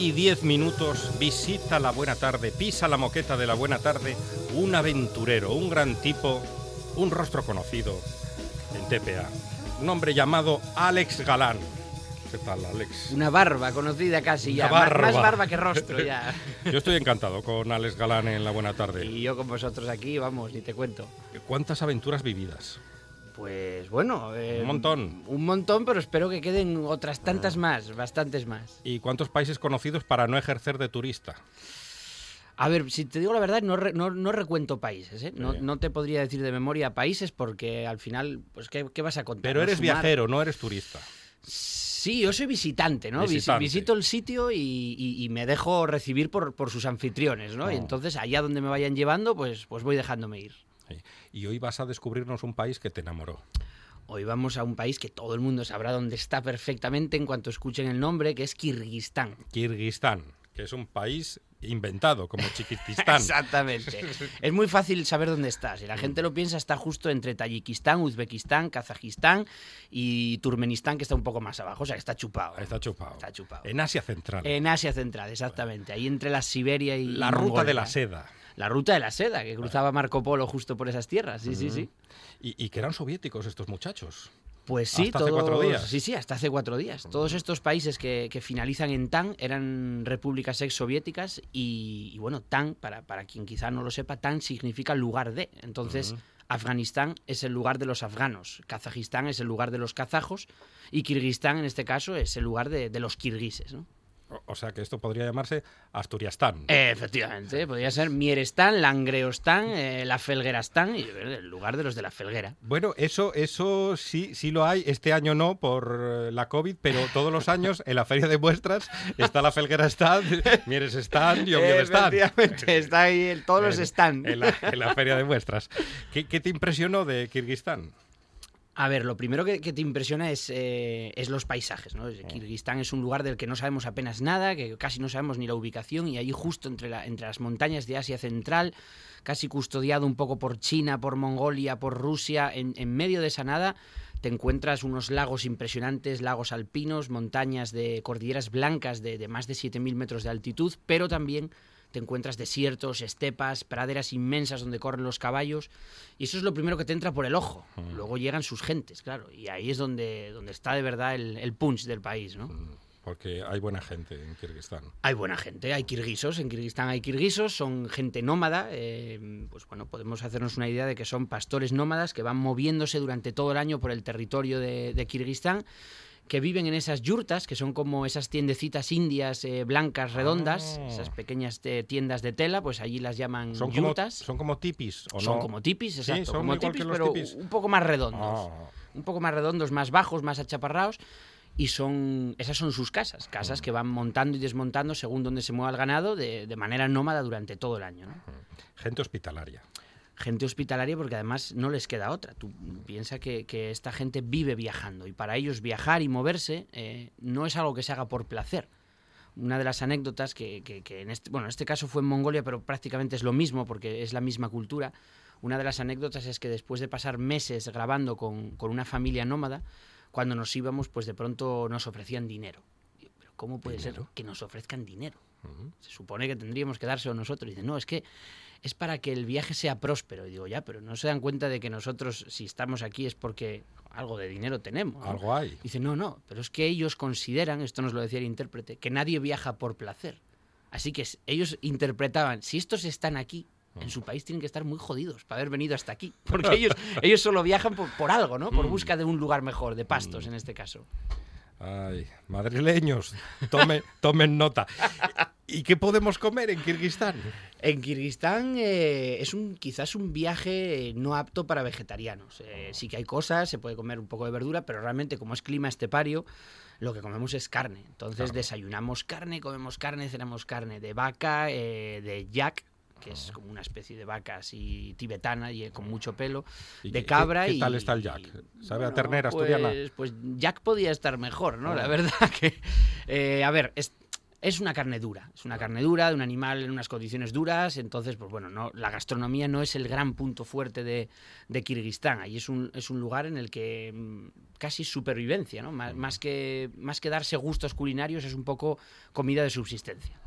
Y 10 minutos visita la buena tarde, pisa la moqueta de la buena tarde, un aventurero, un gran tipo, un rostro conocido en TPA. Un hombre llamado Alex Galán. ¿Qué tal, Alex? Una barba conocida casi ya. Una Más- barba. Más barba que rostro ya. Yo estoy encantado con Alex Galán en la buena tarde. y yo con vosotros aquí, vamos, ni te cuento. ¿Cuántas aventuras vividas? Pues bueno. eh, Un montón. Un montón, pero espero que queden otras tantas más, bastantes más. ¿Y cuántos países conocidos para no ejercer de turista? A ver, si te digo la verdad, no, re- no, no recuento países, ¿eh? No, te podría decir de memoria países porque al final, pues, ¿qué, qué vas a contar? Pero eres Sumar. viajero, no eres turista. Sí, yo soy visitante, ¿no? Visitante. Visito el sitio y, y- y me dejo recibir por, por sus anfitriones, ¿no? Y Oh. entonces, allá donde me vayan llevando, pues, pues voy dejándome ir. Sí. Y hoy vas a descubrirnos un país que te enamoró. Hoy vamos a un país que todo el mundo sabrá dónde está perfectamente en cuanto escuchen el nombre, que es Kirguistán. Kirguistán, que es un país inventado como Chiquitistán. Exactamente. es muy fácil saber dónde está. Si la gente lo piensa, está justo entre Tayikistán, Uzbekistán, Kazajistán y Turmenistán, que está un poco más abajo. O sea, que está chupado. Está chupado. Está chupado. En Asia Central. En Asia Central, exactamente. Ahí entre la Siberia y la ruta de la seda. La ruta de la seda, que cruzaba Marco Polo justo por esas tierras. Sí, sí, sí. Y, y que eran soviéticos estos muchachos. Pues sí, Hasta hace todos, cuatro días. Sí, sí, hasta hace cuatro días. Todos estos países que, que finalizan en TAN eran repúblicas exsoviéticas y, y bueno, TAN, para, para quien quizá no lo sepa, TAN significa lugar de. Entonces, Afganistán es el lugar de los afganos, Kazajistán es el lugar de los kazajos y Kirguistán, en este caso, es el lugar de, de los kirguises. ¿no? O, sea que esto podría llamarse Asturiastán. Efectivamente, podría ser Mierestán, Langreostán, eh, la Felguerastán y eh, el lugar de los de la Felguera. Bueno, eso, eso sí, sí lo hay. Este año no por eh, la COVID, pero todos los años en la feria de muestras está la Felguera Stand, Mieres Stand y Oviedo Stand. Efectivamente, está ahí, el- todos los están. En la, en la feria de muestras. ¿Qué, qué te impresionó de Kirguistán? A ver, lo primero que, que te impresiona es, eh, es los paisajes, ¿no? Kirguistán es un lugar del que no sabemos apenas nada, que casi no sabemos ni la ubicación, y allí justo entre, la- entre las montañas de Asia Central, casi custodiado un poco por China, por Mongolia, por Rusia, en, en medio de esa nada te encuentras unos lagos impresionantes, lagos alpinos, montañas de cordilleras blancas de, de más de 7.000 metros de altitud, pero también te encuentras desiertos, estepas, praderas inmensas donde corren los caballos, y eso es lo primero que te entra por el ojo. Luego llegan sus gentes, claro, y ahí es donde, donde está de verdad el, el punch del país, ¿no? Porque hay buena gente en Kirguistán. Hay buena gente, hay kirguisos, en Kirguistán hay kirguisos, son gente nómada, eh, pues bueno, podemos hacernos una idea de que son pastores nómadas que van moviéndose durante todo el año por el territorio de, de Kirguistán, que viven en esas yurtas, que son como esas tiendecitas indias eh, blancas redondas, Ah. esas pequeñas eh, tiendas de tela, pues allí las llaman Son como, yurtas. son como tipis, ¿o son no? como tipis, Sí, exacto, son como tipis, pero tipis. un poco más redondos Ah. un poco más redondos, más bajos, más achaparrados. Y son, esas son sus casas, casas que van montando y desmontando según donde se mueva el ganado de, de manera nómada durante todo el año. ¿no? Gente hospitalaria. Gente hospitalaria porque además no les queda otra. Tú piensas que, que esta gente vive viajando y para ellos viajar y moverse eh, no es algo que se haga por placer. Una de las anécdotas que, que- que en este, bueno, en este caso fue en Mongolia, pero prácticamente es lo mismo porque es la misma cultura. Una de las anécdotas es que después de pasar meses grabando con, con una familia nómada, cuando nos íbamos, pues de pronto nos ofrecían dinero. ¿Pero cómo puede ¿Dinero? ser que nos ofrezcan dinero? Se supone que tendríamos que dárselo nosotros. Y dice, no, es que es para que el viaje sea próspero. Y digo, ya, pero no se dan cuenta de que nosotros, si estamos aquí, es porque algo de dinero tenemos. ¿no? Algo hay. Dice, no, no, pero es que ellos consideran, esto nos lo decía el intérprete, que nadie viaja por placer. Así que ellos interpretaban, si estos están aquí, en su país tienen que estar muy jodidos para haber venido hasta aquí. Porque ellos, ellos solo viajan por, por algo, ¿no? Por busca de un lugar mejor, de pastos en este caso. Ay, madrileños, tome, tomen nota. ¿Y qué podemos comer en Kirguistán? En Kirguistán eh, es un quizás un viaje no apto para vegetarianos. Eh, sí que hay cosas, se puede comer un poco de verdura, pero realmente como es clima estepario, lo que comemos es carne. Entonces Claro. desayunamos carne, comemos carne, cenamos carne de vaca, eh, de yak, que es como una especie de vaca así tibetana y eh, con mucho pelo, ¿Y de qué- cabra qué y... tal está el yak? ¿Sabe a Bueno, ternera pues, asturiana? Pues yak podía estar mejor, ¿no? La Ah. verdad que... eh, a ver, es, es una carne dura, es una carne dura de un animal en unas condiciones duras, entonces, pues bueno, no, la gastronomía no es el gran punto fuerte de, de Kirguistán, ahí es un, es un lugar en el que mm, casi supervivencia, ¿no? Más, más que, más que darse gustos culinarios es un poco comida de subsistencia.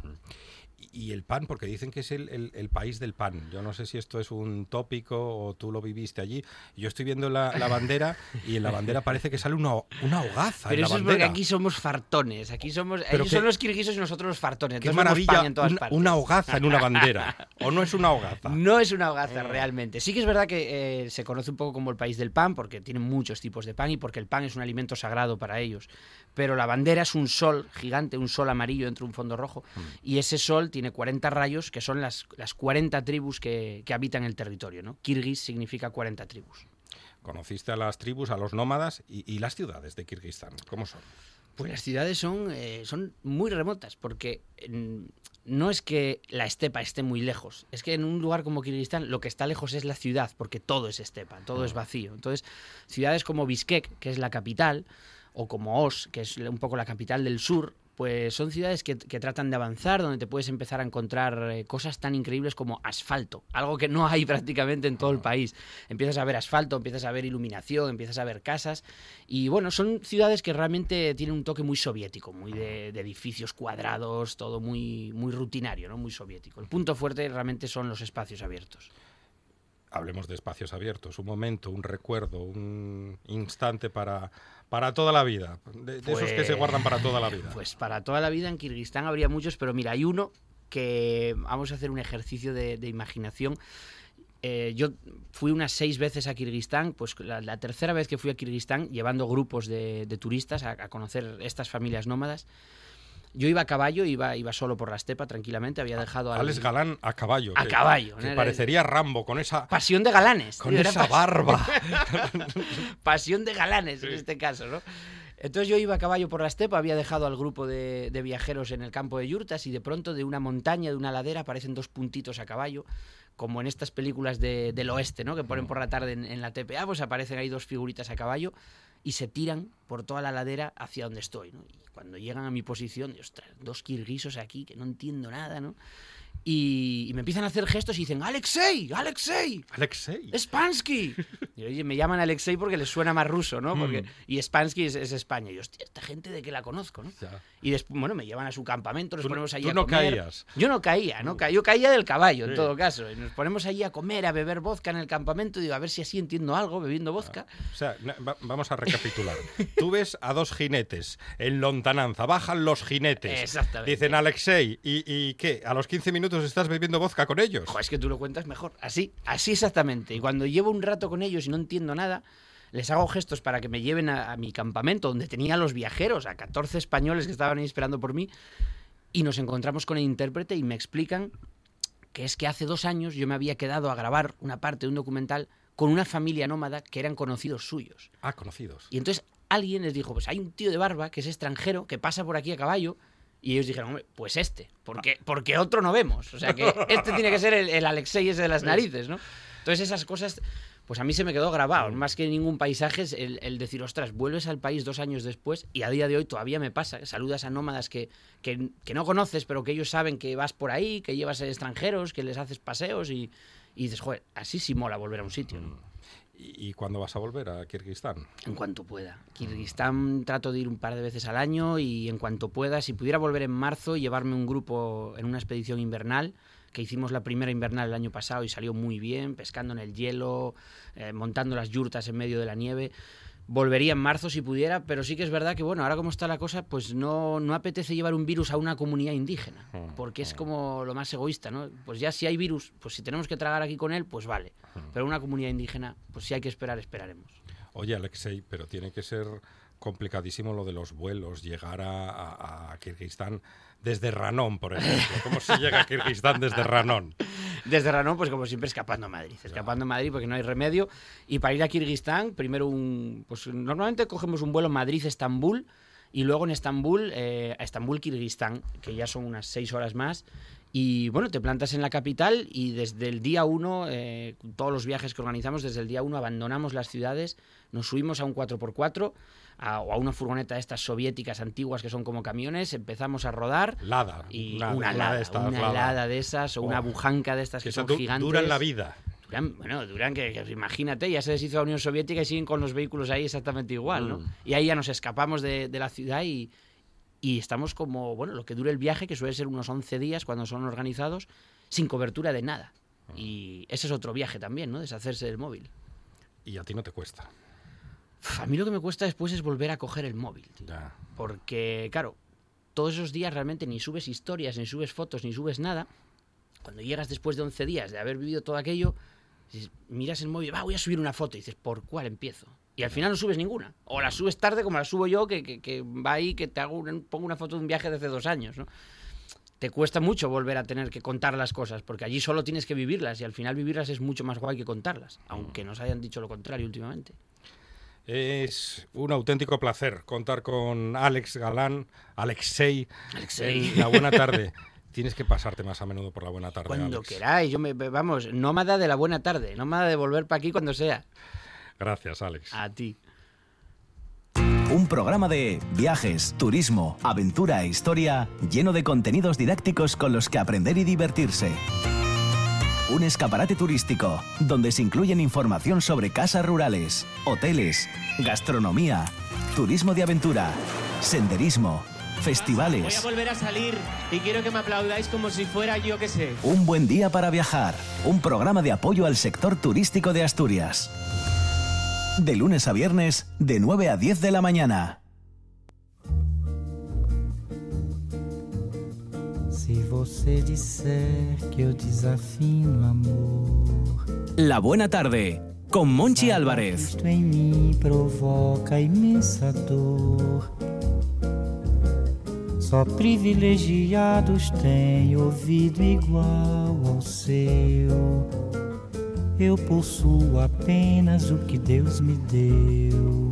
Y el pan, porque dicen que es el, el- el país del pan. Yo no sé si esto es un tópico o tú lo viviste allí. Yo estoy viendo la, la bandera y en la bandera parece que sale una, una hogaza. en Pero la eso es porque aquí somos fartones, aquí somos... Pero ellos que- son los kirguisos y nosotros los fartones. Qué maravilla, en todas un- partes. una hogaza en una bandera. ¿O no es una hogaza? No es una hogaza Ah. realmente. Sí que es verdad que eh, se conoce un poco como el país del pan, porque tienen muchos tipos de pan y porque el pan es un alimento sagrado para ellos. Pero la bandera es un sol gigante, un sol amarillo dentro de un fondo rojo, Mm. y ese sol tiene 40 rayos, que son las, las 40 tribus que, que habitan el territorio. ¿no? Kirguis significa 40 tribus. Conociste a las tribus, a los nómadas y, y las ciudades de Kirguistán. ¿Cómo son? Pues las ciudades son, eh, son muy remotas, porque no es que la estepa esté muy lejos, es que en un lugar como Kirguistán lo que está lejos es la ciudad, porque todo es estepa, todo es vacío. Entonces, ciudades como Bishkek, que es la capital, o como Osh, que es un poco la capital del sur, pues son ciudades que, que tratan de avanzar, donde te puedes empezar a encontrar eh, cosas tan increíbles como asfalto, algo que no hay prácticamente en todo el país. Empiezas a ver asfalto, empiezas a ver iluminación, empiezas a ver casas, y bueno, son ciudades que realmente tienen un toque muy soviético, muy de, de edificios cuadrados, todo muy, muy rutinario, ¿no? muy soviético. El punto fuerte realmente son los espacios abiertos. Hablemos de espacios abiertos, un momento, un recuerdo, un instante para, para toda la vida. De, de esos que se Pues- guardan para toda la vida. Pues para toda la vida en Kirguistán habría muchos, pero mira, hay uno que vamos a hacer un ejercicio de, de imaginación. Eh, yo fui unas seis veces a Kirguistán, pues la, la tercera vez que fui a Kirguistán, llevando grupos de, de turistas a, a conocer estas familias nómadas. Yo iba a caballo, iba, iba solo por la estepa tranquilamente, había dejado al- Alex Galán a caballo. A que- caballo, que ¿no? parecería Rambo con esa, Pasión de galanes. con tío, esa barba. Pasión de galanes en este caso, ¿no? Entonces yo iba a caballo por la estepa, había dejado al grupo de, de viajeros en el campo de yurtas y de pronto de una montaña, de una ladera, aparecen dos puntitos a caballo, como en estas películas de- del oeste, ¿no? Que ponen por la tarde en, en la TPA, pues aparecen ahí dos figuritas a caballo y se tiran por toda la ladera hacia donde estoy, ¿no? Y cuando llegan a mi posición, ostras, dos kirguisos aquí que no entiendo nada, ¿no? Y, y me empiezan a hacer gestos y dicen, Alexei, Alexei, Alexei. ¡Spansky! Y oye, me llaman Alexei porque les suena más ruso, ¿no? Porque, Mm. Y Spansky es, es España. Y yo, hostia, esta gente de que la conozco, ¿no? Ya. Y después, bueno, me llevan a su campamento, nos Tú ponemos ahí tú a no comer. caías. Yo no caía, no caía. Yo caía del caballo, en todo caso. Y nos ponemos allí a comer, a beber vodka en el campamento. Y digo, a ver si así entiendo algo bebiendo vodka. O sea, va- vamos a recapitular. Tú ves a dos jinetes en lontananza, bajan los jinetes. Exactamente. Dicen Alexei, ¿y, y qué? ¿A los 15 minutos estás bebiendo vodka con ellos? Es que tú lo cuentas mejor. Así, así exactamente. Y cuando llevo un rato con ellos y no entiendo nada, les hago gestos para que me lleven a, a mi campamento, donde tenía a los viajeros, a 14 españoles que estaban ahí esperando por mí, y nos encontramos con el intérprete y me explican que es que hace dos años yo me había quedado a grabar una parte de un documental con una familia nómada que eran conocidos suyos. Ah, conocidos. Y entonces alguien les dijo, pues hay un tío de barba que es extranjero, que pasa por aquí a caballo. Y ellos dijeron, hombre, pues este, porque, porque otro no vemos. O sea que este tiene que ser el, el Alexei ese de las narices, ¿no? Entonces esas cosas, pues a mí se me quedó grabado. Más que ningún paisaje es el, el decir, ostras, vuelves al país dos años después y a día de hoy todavía me pasa. Saludas a nómadas que, que, que no conoces, pero que ellos saben que vas por ahí, que llevas extranjeros, que les haces paseos y, y dices, joder, así sí mola volver a un sitio. ¿no? ¿Y, cuándo vas a volver a Kirguistán? En cuanto pueda. Kirguistán trato de ir un par de veces al año y en cuanto pueda, si pudiera volver en marzo llevarme un grupo en una expedición invernal, que hicimos la primera invernal el año pasado y salió muy bien, pescando en el hielo, eh, montando las yurtas en medio de la nieve. Volvería en marzo si pudiera, pero sí que es verdad que, bueno, ahora como está la cosa, pues no, no apetece llevar un virus a una comunidad indígena, porque es como lo más egoísta, ¿no? Pues ya si hay virus, pues si tenemos que tragar aquí con él, pues vale. Pero una comunidad indígena, pues si hay que esperar, esperaremos. Oye, Alexei, pero tiene que ser complicadísimo lo de los vuelos, llegar a, a, a Kirguistán desde Ranón, por ejemplo. ¿Cómo se llega a Kirguistán desde Ranón? Desde Ranón, pues como siempre, escapando a Madrid. Escapando a Madrid porque no hay remedio. Y para ir a Kirguistán, primero un. Pues normalmente cogemos un vuelo Madrid-Estambul y luego en Estambul, eh, a Estambul, Kirguistán, que ya son unas seis horas más. Y bueno, te plantas en la capital y desde el día uno, eh, todos los viajes que organizamos, desde el día uno abandonamos las ciudades, nos subimos a un 4x4 a, o a una furgoneta de estas soviéticas antiguas que son como camiones, empezamos a rodar. Lada. Y una, lada, de estas, una lada. de esas o una bujanca de estas que, Que son du- gigantes. duran la vida. Duran, bueno, duran que, que imagínate, ya se deshizo la Unión Soviética y siguen con los vehículos ahí exactamente igual, ¿no? Mm. Y ahí ya nos escapamos de, de la ciudad y, y estamos como, bueno, lo que dure el viaje, que suele ser unos 11 días cuando son organizados, sin cobertura de nada. Mm. Y ese es otro viaje también, ¿no? Deshacerse del móvil. Y a ti no te cuesta. A mí lo que me cuesta después es volver a coger el móvil, tío. Ya. Porque, claro, todos esos días realmente ni subes historias, ni subes fotos, ni subes nada. Cuando llegas después de 11 días de haber vivido todo aquello, miras el móvil, va, voy a subir una foto. Y dices, ¿por cuál empiezo? Y al final no subes ninguna. O la subes tarde como la subo yo, que, que- que va ahí, que te hago una- pongo una foto de un viaje de hace dos años, ¿no? Te cuesta mucho volver a tener que contar las cosas, porque allí solo tienes que vivirlas y al final vivirlas es mucho más guay que contarlas, aunque nos hayan dicho lo contrario últimamente. Es un auténtico placer contar con Alex Galán, Alexei, Alexei. en la buena tarde. Tienes que pasarte más a menudo por la buena tarde. Cuando Alex. queráis, yo me, vamos, nómada de la buena tarde, nómada de volver para aquí cuando sea. Gracias, Alex. A ti. Un programa de viajes, turismo, aventura e historia lleno de contenidos didácticos con los que aprender y divertirse. Un escaparate turístico donde se incluyen información sobre casas rurales, hoteles, gastronomía, turismo de aventura, senderismo, Voy a festivales. volver a salir y quiero que me aplaudáis como si fuera yo que sé. Un buen día para viajar. Un programa de apoyo al sector turístico de Asturias. De lunes a viernes, de 9 a 10 de la mañana. Se você disser que eu desafino amor, La buena tarde, con Monchi Álvarez. isto em mim provoca imensa dor. Só privilegiados têm ouvido igual ao seu. Eu possuo apenas o que Deus me deu.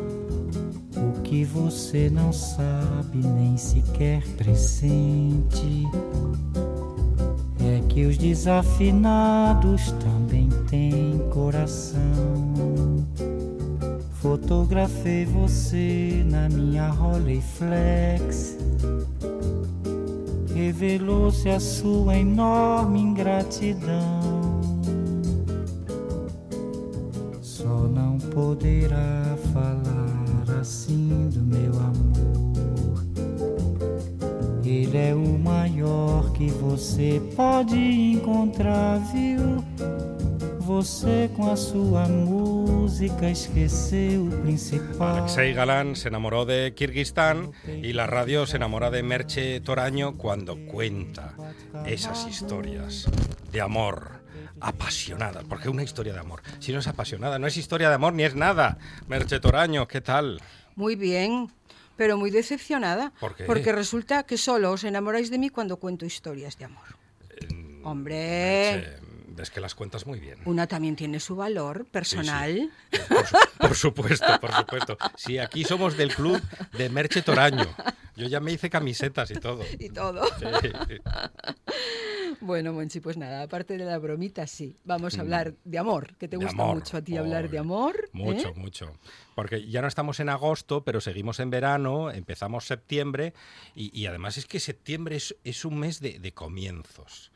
Que você não sabe nem sequer pressente é que os desafinados também têm coração. Fotografei você na minha Rolleiflex. Revelou-se a sua enorme ingratidão. Só não poderá assim do meu amor. Ele é o maior que você pode encontrar, viu? Você com a sua música esqueceu o principal. Alexei Galán se enamoró de Kirguistán y la radio se enamora de Merche Toraño cuando cuenta esas historias de amor apasionada, porque una historia de amor, si no es apasionada, no es historia de amor ni es nada. Merche Toraño, ¿qué tal? Muy bien, pero muy decepcionada. ¿Por qué? Porque resulta que solo os enamoráis de mí cuando cuento historias de amor. Hombre, Merche, Es que las cuentas muy bien. Una también tiene su valor personal. Por, su- por supuesto, por supuesto. Sí, aquí somos del club de Merche Toraño. Yo ya me hice camisetas y todo. Y todo. Sí. Bueno, Monchi, pues nada, aparte de la bromita, sí. Vamos a hablar de amor, que te Mm. De gusta amor. mucho a ti hablar de amor. Mucho, ¿eh? mucho. Porque ya no estamos en agosto, pero seguimos en verano, empezamos septiembre y, y además es que septiembre es, es un mes de, de comienzos.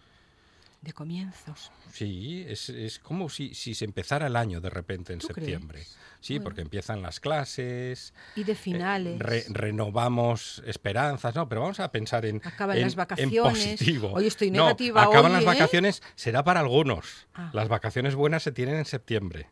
De comienzos. Sí, es, es como si, si se empezara el año de repente en ¿Tú septiembre. crees? Sí, Bueno. porque empiezan las clases, Y de eh, finales. re- renovamos esperanzas, no, pero vamos a pensar en, Acaban en- las en vacaciones. positivo. Hoy estoy No, negativa acaban hoy, las ¿eh? vacaciones, será para algunos. Ah. Las vacaciones buenas se tienen en septiembre.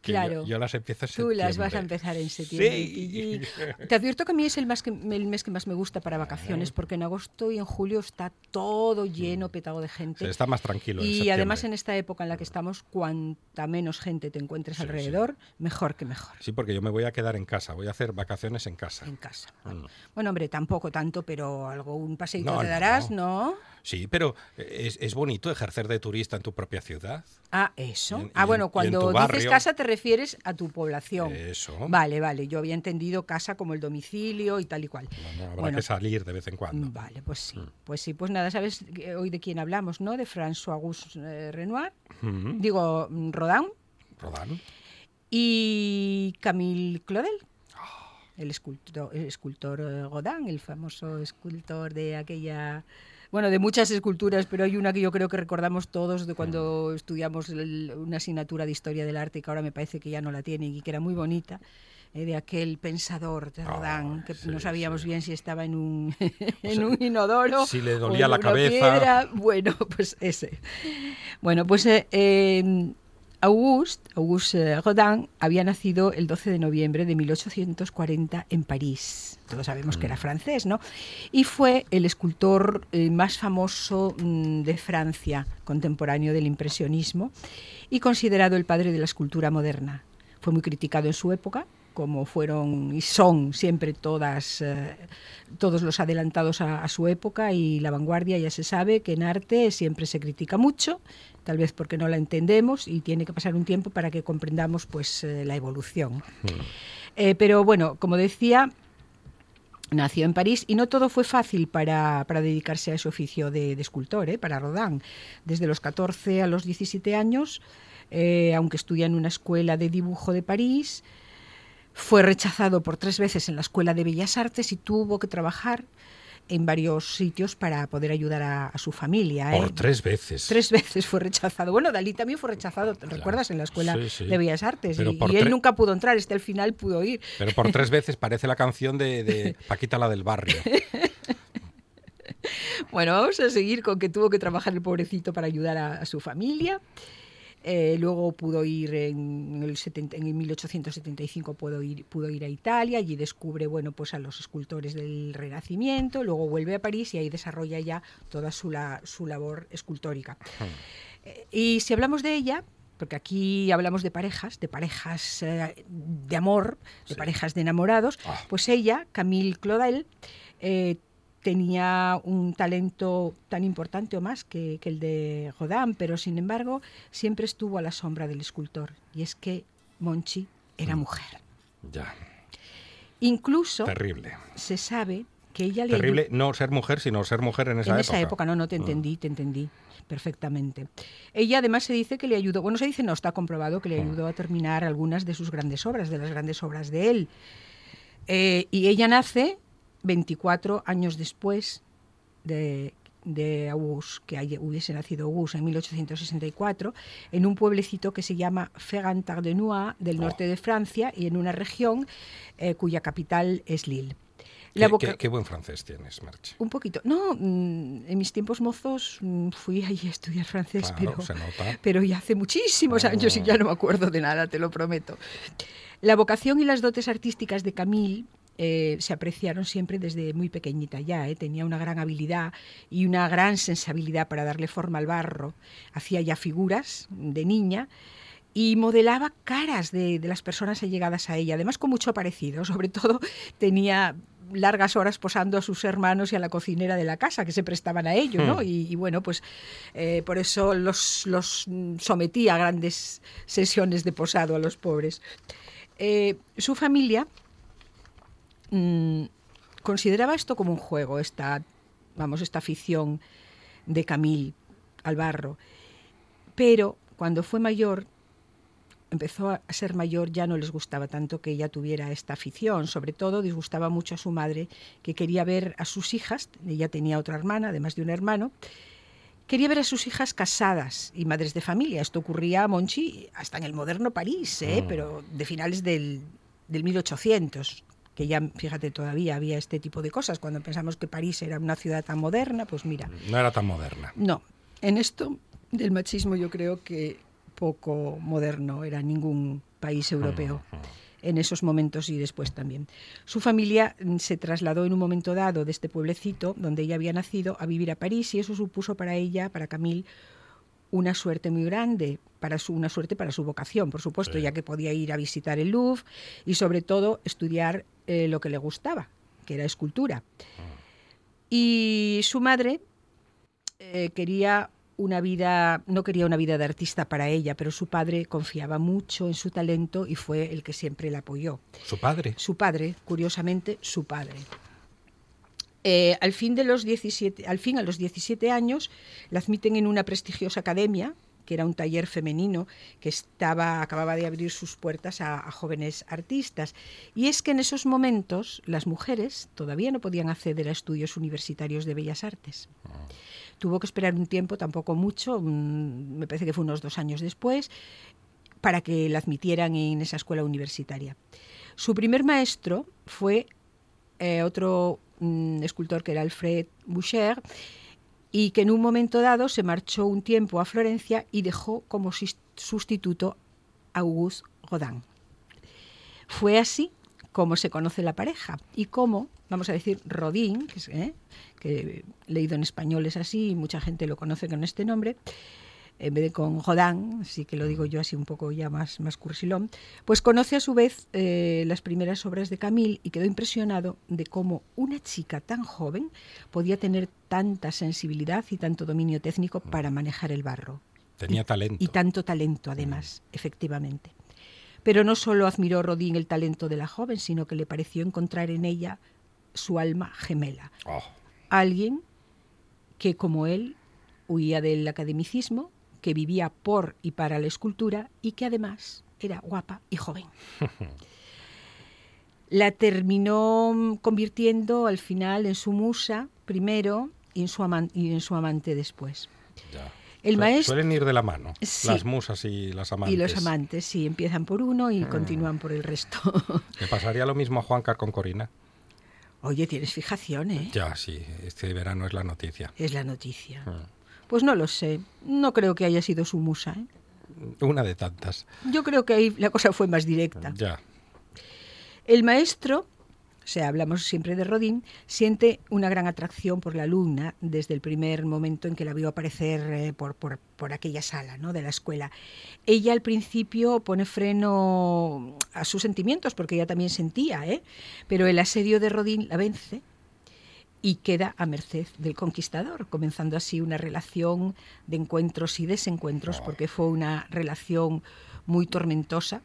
Que Claro. Yo, las empiezo en Tú septiembre. las vas a empezar en septiembre. Sí. Pillín. Te advierto que a mí es el, más que, el mes que más me gusta para vacaciones, porque en agosto y en julio está todo lleno, petado de gente. Está más tranquilo. Y además en esta época en la que estamos, cuanta menos gente te encuentres Sí, alrededor, mejor que mejor. Sí, porque yo me voy a quedar en casa, voy a hacer vacaciones en casa. En casa. Mm. Bueno, hombre, tampoco tanto, pero algo, un paseíto No, te no. darás, ¿no? Sí, pero es, es bonito ejercer de turista en tu propia ciudad. Ah, eso. En- ah, en- bueno, cuando dices barrio. casa te refieres a tu población. Eso. Vale, vale. Yo había entendido casa como el domicilio y tal y cual. No, no, habrá Bueno, que salir de vez en cuando. Mm, Vale, pues sí. Mm. Pues sí, pues nada, ¿sabes hoy de quién hablamos, no? De François Auguste eh, Renoir, Mm, digo, Rodin Rodán. y Camille Claudel. El escultor, el escultor eh, Rodin, el famoso escultor de aquella... Bueno, de muchas esculturas, pero hay una que yo creo que recordamos todos de cuando estudiamos el- una asignatura de historia del arte, que ahora me parece que ya no la tienen y que era muy bonita, eh, de aquel pensador de Rodin, Ah, que sí, no sabíamos sí. bien si estaba en un, en un inodoro. si le o dolía en la una cabeza. piedra. Bueno, pues ese. Bueno, pues eh, eh, Auguste, Auguste Rodin había nacido el 12 de noviembre de 1840 en París. Todos sabemos que era francés, ¿no? Y fue el escultor eh, más famoso mm, de Francia, contemporáneo del impresionismo, y considerado el padre de la escultura moderna. Fue muy criticado en su época, como fueron y son siempre todas, eh, todos los adelantados a, a su época y la vanguardia ya se sabe que en arte siempre se critica mucho, tal vez porque no la entendemos y tiene que pasar un tiempo para que comprendamos pues eh, la evolución. Eh, pero bueno, como decía, nació en París y no todo fue fácil para, para dedicarse a ese oficio de, de escultor, ¿eh? para Rodin. Desde los 14 a los 17 años, eh, aunque estudia en una escuela de dibujo de París, fue rechazado por tres veces en la Escuela de Bellas Artes y tuvo que trabajar en varios sitios para poder ayudar a, a su familia. ¿eh? Por tres veces. Tres veces fue rechazado. Bueno, Dalí también fue rechazado, ¿te recuerdas? En la Escuela Sí, sí. de Bellas Artes. Pero y y él nunca pudo entrar, este al final pudo ir. Pero por tres veces parece la canción de, de Paquita la del barrio. Bueno, vamos a seguir con que tuvo que trabajar el pobrecito para ayudar a, a su familia. Eh, luego pudo ir en el, 70 en el 1875 pudo ir, pudo ir a Italia, allí descubre bueno, pues a los escultores del Renacimiento, luego vuelve a París y ahí desarrolla ya toda su, la- su labor escultórica. Eh, y si hablamos de ella, porque aquí hablamos de parejas, de parejas eh, de amor, de Sí. parejas de enamorados, Ah. pues ella, Camille Claudel, eh, tenía un talento tan importante o más que, que el de Rodin, pero sin embargo siempre estuvo a la sombra del escultor. Y es que Monchi era Mm. mujer. Ya. Incluso Terrible. se sabe que ella le Terrible no ser mujer, sino ser mujer en esa en época. esa época, no, no te Mm. entendí, te entendí perfectamente. Ella además se dice que le ayudó, bueno, se dice no, está comprobado que le Mm. ayudó a terminar algunas de sus grandes obras, de las grandes obras de él. Eh, y ella nace 24 años después de, de Auguste, que hubiese nacido Auguste en 1864, en un pueblecito que se llama Ferrand-Tardenois del Oh. norte de Francia y en una región eh, cuya capital es Lille. La Qué, voca- qué- qué buen francés tienes, Marche. un poquito. No, mm, en mis tiempos mozos mm, fui allí a estudiar francés, Claro, pero, pero ya hace muchísimos años y ya no me acuerdo de nada, te lo prometo. La vocación y las dotes artísticas de Camille eh, se apreciaron siempre desde muy pequeñita ya. eh. Tenía una gran habilidad y una gran sensibilidad para darle forma al barro. Hacía ya figuras de niña y modelaba caras de, de las personas allegadas a ella, además con mucho parecido. Sobre todo tenía largas horas posando a sus hermanos y a la cocinera de la casa, que se prestaban a ello, ¿no? Hmm. Y, y bueno, pues eh, por eso los, los sometía a grandes sesiones de posado a los pobres. Eh, su familia mm, consideraba esto como un juego, esta, vamos, esta afición de Camille al barro. Pero cuando fue mayor, empezó a ser mayor, ya no les gustaba tanto que ella tuviera esta afición. Sobre todo disgustaba mucho a su madre, que quería ver a sus hijas, ella tenía otra hermana, además de un hermano, quería ver a sus hijas casadas y madres de familia. Esto ocurría a Monchi hasta en el moderno París, ¿eh? Mm. pero de finales del, del 1800 que ya, fíjate, todavía había este tipo de cosas. Cuando pensamos que París era una ciudad tan moderna, pues mira, No era tan moderna. no, en esto del machismo yo creo que poco moderno era ningún país europeo en esos momentos y después también. Su familia mm, se trasladó en un momento dado de este pueblecito donde ella había nacido a vivir a París y eso supuso para ella, para Camille, una suerte muy grande, para su, una suerte para su vocación, por supuesto, Sí. ya que podía ir a visitar el Louvre y sobre todo estudiar eh, lo que le gustaba, que era escultura. Y su madre eh, quería una vida, no quería una vida de artista para ella, pero su padre confiaba mucho en su talento y fue el que siempre la apoyó. Su padre. Su padre, curiosamente, su padre. Eh, al fin de los 17, al fin a los 17 años la admiten en una prestigiosa academia que era un taller femenino que estaba acababa de abrir sus puertas a, jóvenes artistas. Y es que en esos momentos las mujeres todavía no podían acceder a estudios universitarios de bellas artes. Tuvo que esperar un tiempo tampoco mucho me parece que fue unos dos años después para que la admitieran en esa escuela universitaria. Su primer maestro fue eh, otro escultor que era Alfred Boucher y que en un momento dado se marchó un tiempo a Florencia y dejó como sustituto a Auguste Rodin. Fue así como se conoce la pareja y cómo, vamos a decir, Rodin, que, ¿eh? que leído en español es así y mucha gente lo conoce con este nombre, en vez de con Rodin, así que lo digo yo así un poco ya más, más cursilón, pues conoce a su vez eh, las primeras obras de Camille y quedó impresionado de cómo una chica tan joven podía tener tanta sensibilidad y tanto dominio técnico para manejar el barro. Tenía Y- talento. Y tanto talento, además, efectivamente. Pero no solo admiró Rodin el talento de la joven, sino que le pareció encontrar en ella su alma gemela. Oh, Alguien que, como él, huía del academicismo, que vivía por y para la escultura y que además era guapa y joven. La terminó convirtiendo al final en su musa primero y en su, aman- y en su amante después. ya. El Su- maestro Suelen ir de la mano. Sí. Las musas y las amantes. y los amantes, sí, empiezan por uno y continúan por el resto. ¿Le pasaría lo mismo a Juancar con Corina? Oye, tienes fijación, ¿eh? Ya, sí. Este verano es la noticia. Es la noticia. Ah. Pues no lo sé. No creo que haya sido su musa. ¿eh? Una de tantas. Yo creo que ahí la cosa fue más directa. Ya. El maestro, o sea, hablamos siempre de Rodin, siente una gran atracción por la alumna desde el primer momento en que la vio aparecer eh, por, por- por aquella sala ¿no? de la escuela. Ella al principio pone freno a sus sentimientos, porque ella también sentía, ¿eh? pero el asedio de Rodin la vence y queda a merced del conquistador, comenzando así una relación de encuentros y desencuentros, porque fue una relación muy tormentosa.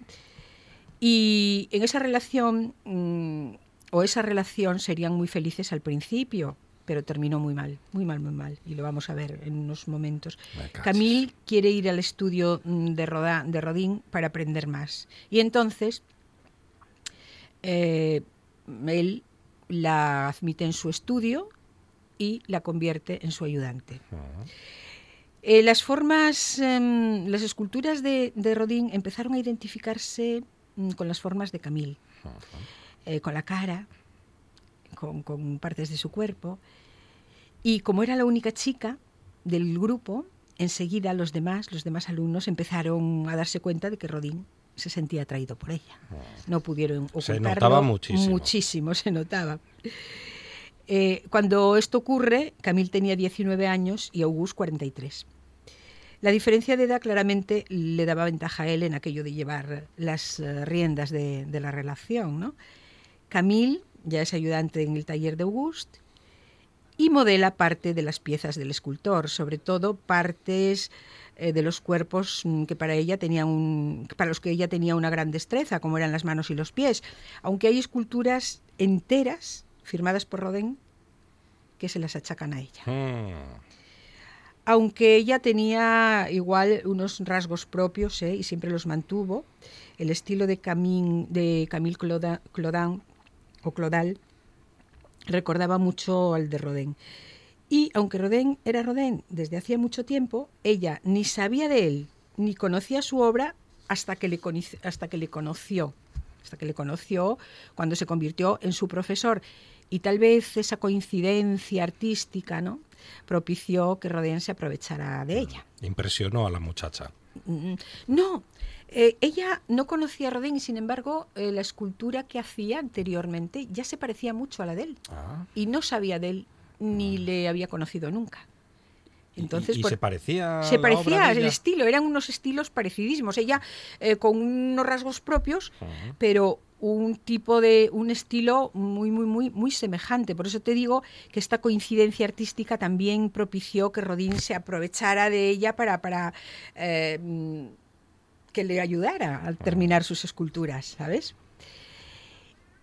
Y en esa relación, mm, o esa relación serían muy felices al principio, pero terminó muy mal, muy mal, muy mal. Y lo vamos a ver en unos momentos. Camille quiere ir al estudio mm, de, Roda- de Rodin para aprender más. Y entonces, eh, él la admite en su estudio y la convierte en su ayudante. Eh, las formas, em, las esculturas de, de Rodin empezaron a identificarse mm, con las formas de Camille, eh, con la cara, con, con partes de su cuerpo. Y como era la única chica del grupo, enseguida los demás, los demás alumnos empezaron a darse cuenta de que Rodin se sentía atraído por ella. No pudieron Se ocultarlo. notaba muchísimo. Muchísimo se notaba. Eh, cuando esto ocurre, Camille tenía 19 años y Auguste 43. La diferencia de edad claramente le daba ventaja a él en aquello de llevar las eh, riendas de, de la relación. ¿no? Camille ya es ayudante en el taller de Auguste y modela parte de las piezas del escultor, sobre todo partes eh, de los cuerpos mm, que para ella tenía un, para los que ella tenía una gran destreza, como eran las manos y los pies, aunque hay esculturas enteras firmadas por Rodin que se las achacan a ella. Mm. Aunque ella tenía igual unos rasgos propios ¿eh? y siempre los mantuvo, el estilo de, Camille, de Camille Clodin o Clodal recordaba mucho al de Rodin. Y aunque Rodin era Rodin desde hacía mucho tiempo, ella ni sabía de él ni conocía su obra hasta que le, hasta que le conoció, hasta que le conoció cuando se convirtió en su profesor. Y tal vez esa coincidencia artística ¿no? propició que Rodin se aprovechara de ella. Impresionó a la muchacha. Mm, No, eh, ella no conocía a Rodin y sin embargo eh, la escultura que hacía anteriormente ya se parecía mucho a la de él Ah. y no sabía de él ni le había conocido nunca. Entonces, y, y por- se parecía. se parecía el estilo, eran unos estilos parecidísimos. Ella eh, con unos rasgos propios, Ujú. pero un tipo de un estilo muy muy muy muy semejante. Por eso te digo que esta coincidencia artística también propició que Rodin se aprovechara de ella para para eh, que le ayudara al terminar sus esculturas, ¿sabes?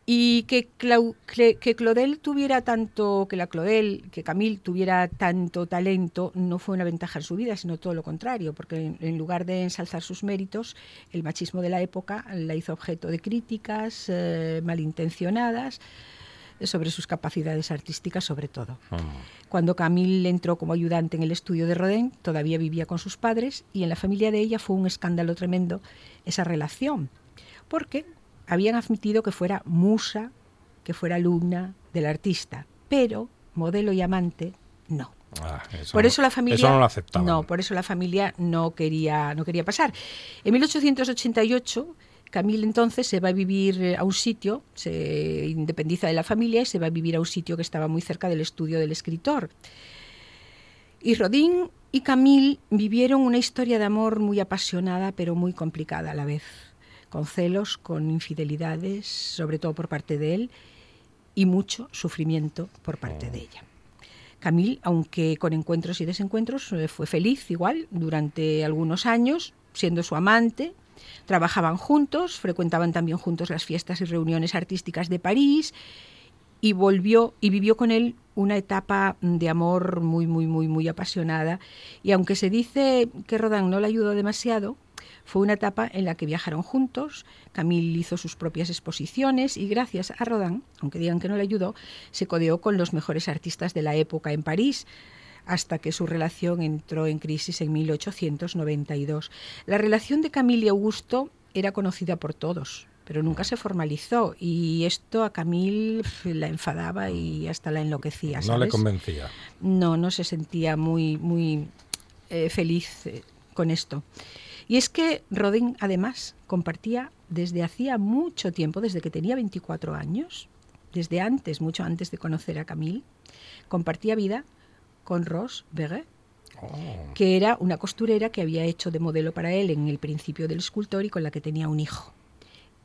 Y que, Clau- que, tuviera tanto, que la Claudel, que Camille tuviera tanto talento, no fue una ventaja en su vida, sino todo lo contrario, porque en, en lugar de ensalzar sus méritos, el machismo de la época la hizo objeto de críticas eh, malintencionadas sobre sus capacidades artísticas, sobre todo. Mm. Cuando Camille entró como ayudante en el estudio de Rodin, todavía vivía con sus padres y en la familia de ella fue un escándalo tremendo esa relación, porque habían admitido que fuera musa, que fuera alumna del artista, pero modelo y amante no. Ah, eso Por no- eso la familia Eso no lo aceptaban. No, por eso la familia no quería no quería pasar. En 1888 Camille entonces se va a vivir eh, a un sitio, se independiza de la familia y se va a vivir a un sitio que estaba muy cerca del estudio del escritor. Y Rodin y Camille vivieron una historia de amor muy apasionada, pero muy complicada a la vez, con celos, con infidelidades, sobre todo por parte de él, y mucho sufrimiento por parte de ella. Camille, aunque con encuentros y desencuentros, eh, fue feliz igual durante algunos años, siendo su amante. Trabajaban juntos, frecuentaban también juntos las fiestas y reuniones artísticas de París y volvió y vivió con él una etapa de amor muy muy muy muy apasionada. Y aunque se dice que Rodin no le ayudó demasiado fue una etapa en la que viajaron juntos, Camille hizo sus propias exposiciones y gracias a Rodin, aunque digan que no le ayudó, se codeó con los mejores artistas de la época en París hasta que su relación entró en crisis en 1892. La relación de Camille y Augusto era conocida por todos, pero nunca se formalizó y esto a Camille la enfadaba y hasta la enloquecía. No le ¿sabes? convencía. no, no se sentía muy, muy eh, feliz eh, con esto. Y es que Rodin, además, compartía desde hacía mucho tiempo, desde que tenía 24 años, desde antes, mucho antes de conocer a Camille, compartía vida con Rose Berger, Oh. que era una costurera que había hecho de modelo para él en el principio del escultor y con la que tenía un hijo.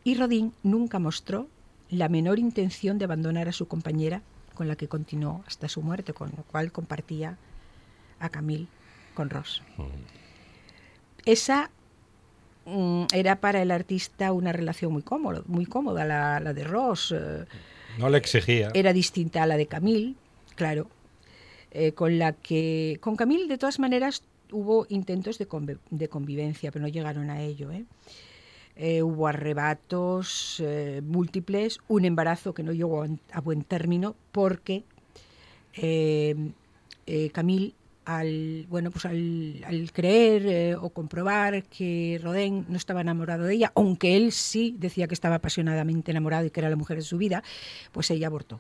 Y Rodin nunca mostró la menor intención de abandonar a su compañera, con la que continuó hasta su muerte, con lo cual compartía a Camille con Ross. Esa mm, era para el artista una relación muy cómoda, muy cómoda la, la de Ross. eh, No le exigía. era distinta a la de Camille, claro, eh, con la que con Camille de todas maneras hubo intentos de, de convivencia, pero no llegaron a ello. ¿eh? Eh, hubo arrebatos múltiples, un embarazo que no llegó a, buen término porque eh, al bueno pues al, al creer o comprobar que Rodin no estaba enamorado de ella, aunque él sí decía que estaba apasionadamente enamorado y que era la mujer de su vida, pues ella abortó.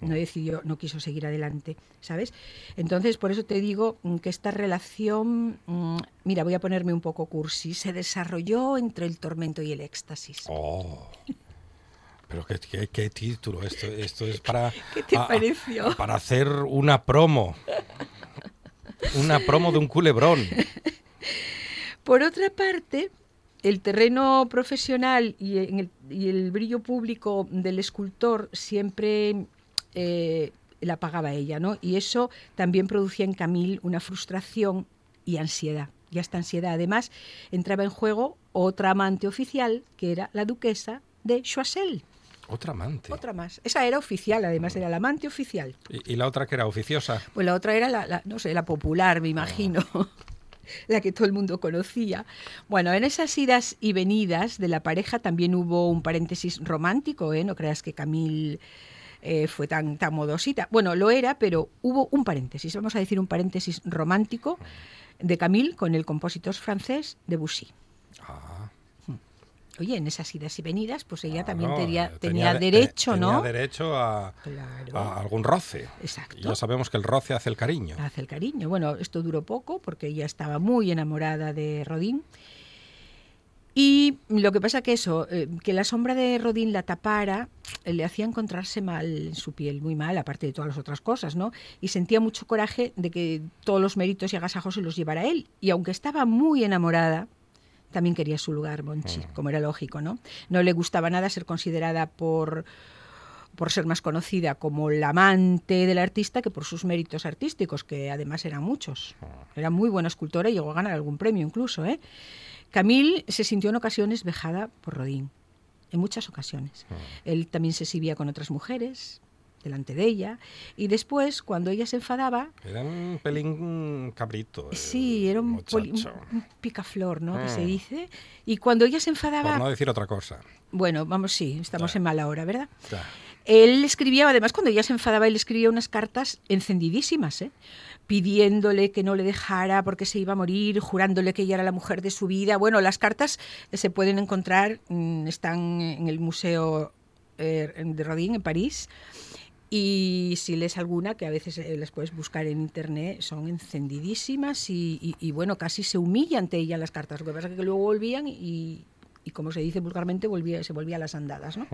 No decidió, no quiso seguir adelante, ¿sabes? Entonces, por eso te digo mm, que esta relación, mm, mira, voy a ponerme un poco cursi, se desarrolló entre el tormento y el éxtasis. Oh. Pero qué, qué- qué título, esto, esto es para... ¿Qué te a- pareció? Para hacer una promo. Una promo de un culebrón. Por otra parte, el terreno profesional y, en el, y el brillo público del escultor siempre eh, la pagaba ella, ¿no? Y eso también producía en Camille una frustración y ansiedad. Y esta ansiedad, además, entraba en juego otra amante oficial, que era la duquesa de Choiseul. Otra amante. Otra más. Esa era oficial, además, era la amante oficial. ¿Y, y la otra que era oficiosa? Pues la otra era la, la- no sé, la popular, me imagino. la que todo el mundo conocía. Bueno, en esas idas y venidas de la pareja también hubo un paréntesis romántico, ¿eh? No creas que Camille eh, fue tan, tan modosita. Bueno, lo era, pero hubo un paréntesis, vamos a decir un paréntesis romántico de Camille con el compositor francés Debussy. Ah, Oye, en esas idas y venidas, pues ella también tenía, tenía tenía de- derecho, tenía ¿no? derecho a, Claro. a algún roce. Exacto. Y ya sabemos que el roce hace el cariño. hace el cariño. Bueno, esto duró poco porque ella estaba muy enamorada de Rodín. Y lo que pasa que eso, eh, que la sombra de Rodín la tapara, eh, le hacía encontrarse mal en su piel, muy mal, aparte de todas las otras cosas, ¿no? Y sentía mucho coraje de que todos los méritos y agasajos se los llevara él. Y aunque estaba muy enamorada, también quería su lugar, Monchi, como era lógico, ¿no? No le gustaba nada ser considerada por por ser más conocida como la amante del artista que por sus méritos artísticos, que además eran muchos. Era muy buena escultora y llegó a ganar algún premio incluso. ¿eh? Camille se sintió en ocasiones vejada por Rodin, en muchas ocasiones. Él también se exhibía con otras mujeres delante de ella y después, cuando ella se enfadaba, Era un pelín cabrito. sí, era un, poli- un picaflor, ¿no? Que se Mm. dice. Y cuando ella se enfadaba, Por no decir otra cosa. bueno, vamos, sí, estamos Ya. en mala hora, ¿verdad? Ya. Él escribía, además, cuando ella se enfadaba, él escribía unas cartas encendidísimas, ¿eh? Pidiéndole que no le dejara porque se iba a morir, jurándole que ella era la mujer de su vida. Bueno, las cartas se pueden encontrar, mm, están en el Museo eh, de Rodin, en París. Y si lees alguna, que a veces eh, las puedes buscar en internet, son encendidísimas y, bueno, casi se humilla ante ella las cartas. Lo que pasa es que luego volvían y, y como se dice vulgarmente, volvía, se volvía a las andadas. ¿no?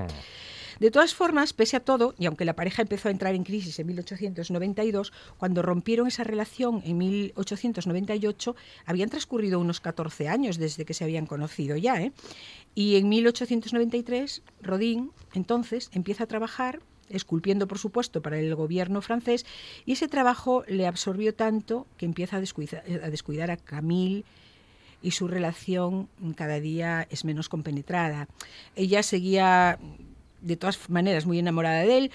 De todas formas, pese a todo, y aunque la pareja empezó a entrar en crisis en 1892, cuando rompieron esa relación en 1898, habían transcurrido unos 14 años desde que se habían conocido ya. ¿eh? Y en 1893, Rodin, entonces, empieza a trabajar esculpiendo, por supuesto, para el gobierno francés, y ese trabajo le absorbió tanto que empieza a descuidar a, descuidar a Camille y su relación cada día es menos compenetrada. Ella seguía, de todas maneras, muy enamorada de él,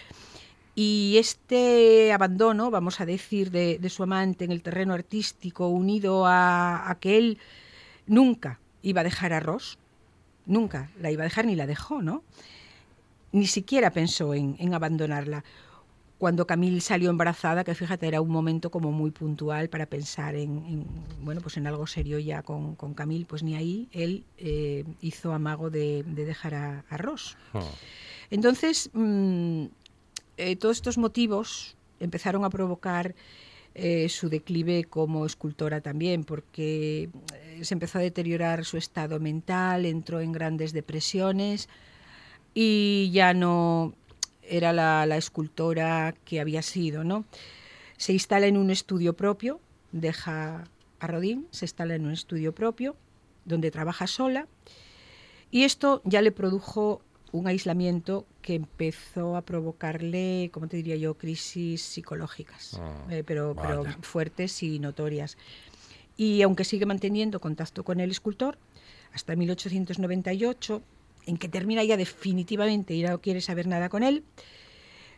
y este abandono, vamos a decir, de, su amante en el terreno artístico, unido a, que él nunca iba a dejar a Ross, nunca la iba a dejar ni la dejó, ¿no? Ni siquiera pensó en, en abandonarla. Cuando Camille salió embarazada, que fíjate, era un momento como muy puntual para pensar en, en, bueno, pues en algo serio ya con, con Camille, pues ni ahí él eh, hizo amago de, de dejar a, a Ross. Hmm. Entonces, mm, eh, todos estos motivos empezaron a provocar eh, su declive como escultora también, porque eh, se empezó a deteriorar su estado mental, entró en grandes depresiones y ya no era la, la escultora que había sido, ¿no? Se instala en un estudio propio, deja a Rodin, se instala en un estudio propio, donde trabaja sola, y esto ya le produjo un aislamiento que empezó a provocarle, como te diría yo, crisis psicológicas, Ah, eh, pero, pero fuertes y notorias. Y aunque sigue manteniendo contacto con el escultor, hasta 1898, en que termina ya definitivamente y no quiere saber nada con él,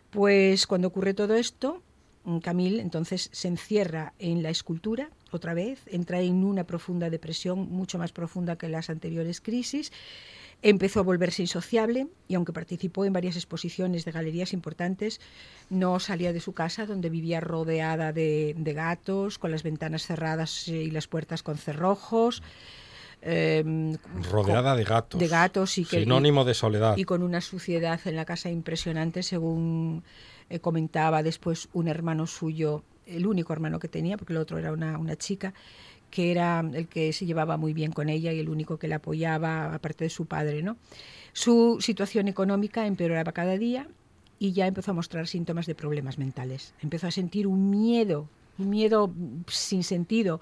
pues cuando ocurre todo esto, mm, Camille entonces se encierra en la escultura otra vez, entra en una profunda depresión, mucho más profunda que las anteriores crisis, empezó a volverse insociable y aunque participó en varias exposiciones de galerías importantes, no salía de su casa donde vivía rodeada de, de gatos, con las ventanas cerradas y las puertas con cerrojos. Em, Rodeada de gatos. de gatos y que- Sinónimo de soledad. y con una suciedad en la casa impresionante, según eh, comentaba después un hermano suyo, el único hermano que tenía, porque el otro era una, una chica, que era el que se llevaba muy bien con ella y el único que la apoyaba, aparte de su padre. ¿no? Su situación económica empeoraba cada día y ya empezó a mostrar síntomas de problemas mentales. Empezó a sentir un miedo, un miedo mm, sin sentido